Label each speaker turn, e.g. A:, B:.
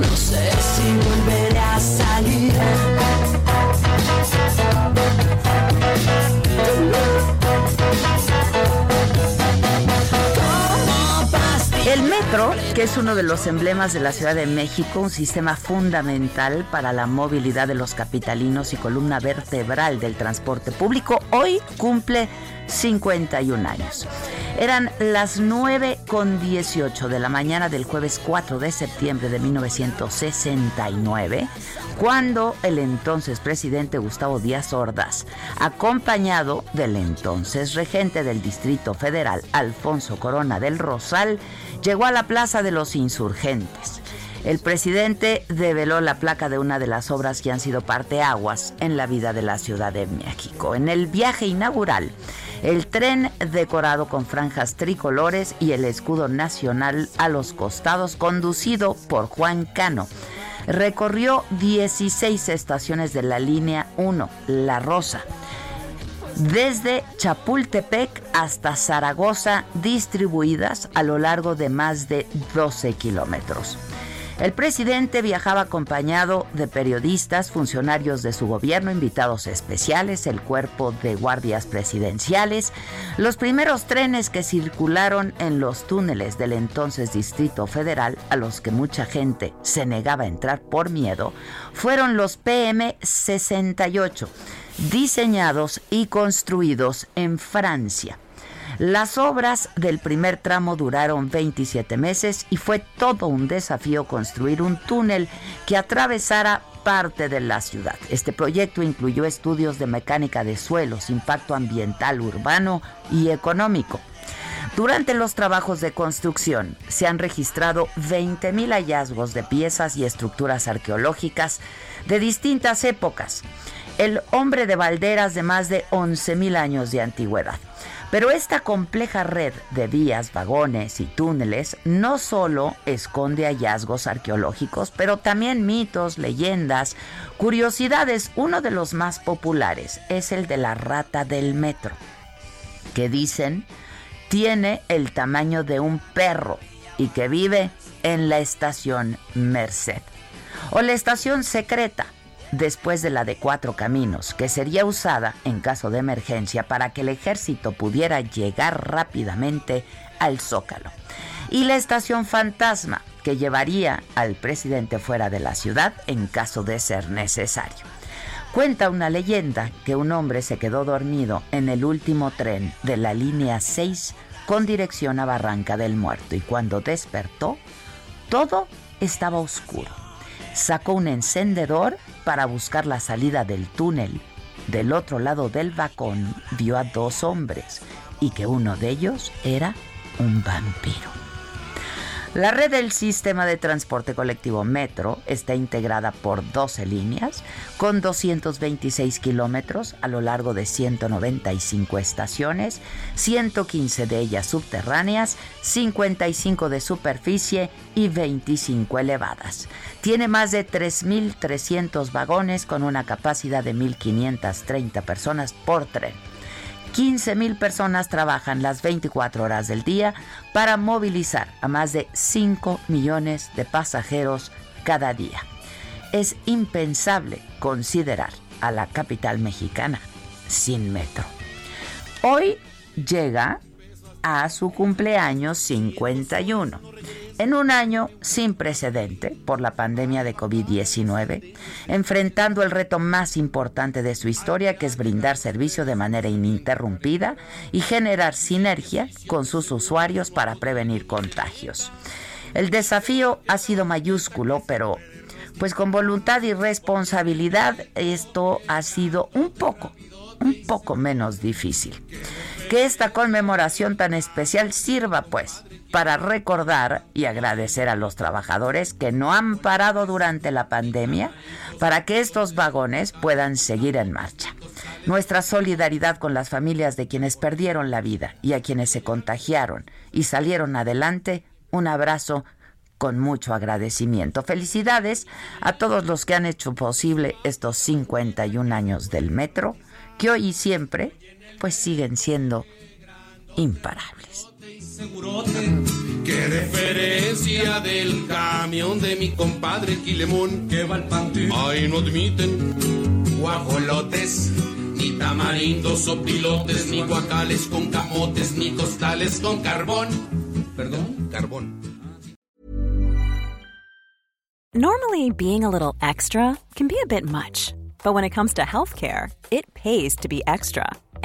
A: No sé si volveré a salir.
B: El metro, que es uno de los emblemas de la Ciudad de México, un sistema fundamental para la movilidad de los capitalinos y columna vertebral del transporte público, hoy cumple 51 años. Eran las 9 con 18 de la mañana del jueves 4 de septiembre de 1969, cuando el entonces presidente Gustavo Díaz Ordaz, acompañado del entonces regente del Distrito Federal, Alfonso Corona del Rosal, llegó a la Plaza de los Insurgentes. El presidente develó la placa de una de las obras que han sido parteaguas en la vida de la Ciudad de México. En el viaje inaugural, el tren decorado con franjas tricolores y el escudo nacional a los costados, conducido por Juan Cano, recorrió 16 estaciones de la línea 1, La Rosa desde Chapultepec hasta Zaragoza, distribuidas a lo largo de más de 12 kilómetros. El presidente viajaba acompañado de periodistas, funcionarios de su gobierno, invitados especiales, el cuerpo de guardias presidenciales. Los primeros trenes que circularon en los túneles del entonces Distrito Federal, a los que mucha gente se negaba a entrar por miedo, fueron los PM68 diseñados y construidos en Francia. Las obras del primer tramo duraron 27 meses y fue todo un desafío construir un túnel que atravesara parte de la ciudad. Este proyecto incluyó estudios de mecánica de suelos, impacto ambiental, urbano y económico. Durante los trabajos de construcción se han registrado 20.000 hallazgos de piezas y estructuras arqueológicas de distintas épocas. El hombre de Valderas de más de 11.000 años de antigüedad. Pero esta compleja red de vías, vagones y túneles no solo esconde hallazgos arqueológicos, pero también mitos, leyendas, curiosidades. Uno de los más populares es el de la rata del metro, que dicen tiene el tamaño de un perro y que vive en la estación Merced. O la estación secreta, después de la de Cuatro Caminos, que sería usada en caso de emergencia para que el ejército pudiera llegar rápidamente al Zócalo. y la estación fantasma que llevaría al presidente fuera de la ciudad en caso de ser necesario. Cuenta una leyenda que un hombre se quedó dormido en el último tren de la línea 6 con dirección a Barranca del Muerto y cuando despertó, todo estaba oscuro. Sacó un encendedor para buscar la salida del túnel. Del otro lado del vagón vio a dos hombres y que uno de ellos era un vampiro. La red del sistema de transporte colectivo Metro está integrada por 12 líneas con 226 kilómetros a lo largo de 195 estaciones, 115 de ellas subterráneas, 55 de superficie y 25 elevadas. Tiene más de 3.300 vagones con una capacidad de 1.530 personas por tren. 15 mil personas trabajan las 24 horas del día para movilizar a más de 5 millones de pasajeros cada día. Es impensable considerar a la capital mexicana sin metro. Hoy llega a su cumpleaños 51 en un año sin precedente por la pandemia de COVID-19, enfrentando el reto más importante de su historia, que es brindar servicio de manera ininterrumpida y generar sinergia con sus usuarios para prevenir contagios. El desafío ha sido mayúsculo, pero pues con voluntad y responsabilidad esto ha sido un poco, un poco menos difícil. Que esta conmemoración tan especial sirva pues para recordar y agradecer a los trabajadores que no han parado durante la pandemia para que estos vagones puedan seguir en marcha. Nuestra solidaridad con las familias de quienes perdieron la vida y a quienes se contagiaron y salieron adelante, un abrazo con mucho agradecimiento. Felicidades a todos los que han hecho posible estos 51 años del metro, que hoy y siempre pues siguen siendo imparables.
C: Qué referencia del camión de mi compadre Quilemón que va al panteón. Ahí no admiten guajolotes, ni tamarindos o pilotes, ni guacales con camotes, ni costales con carbón. Perdón, carbón.
D: Normally, being a little extra can be a bit much, but when it comes to healthcare, it pays to be extra.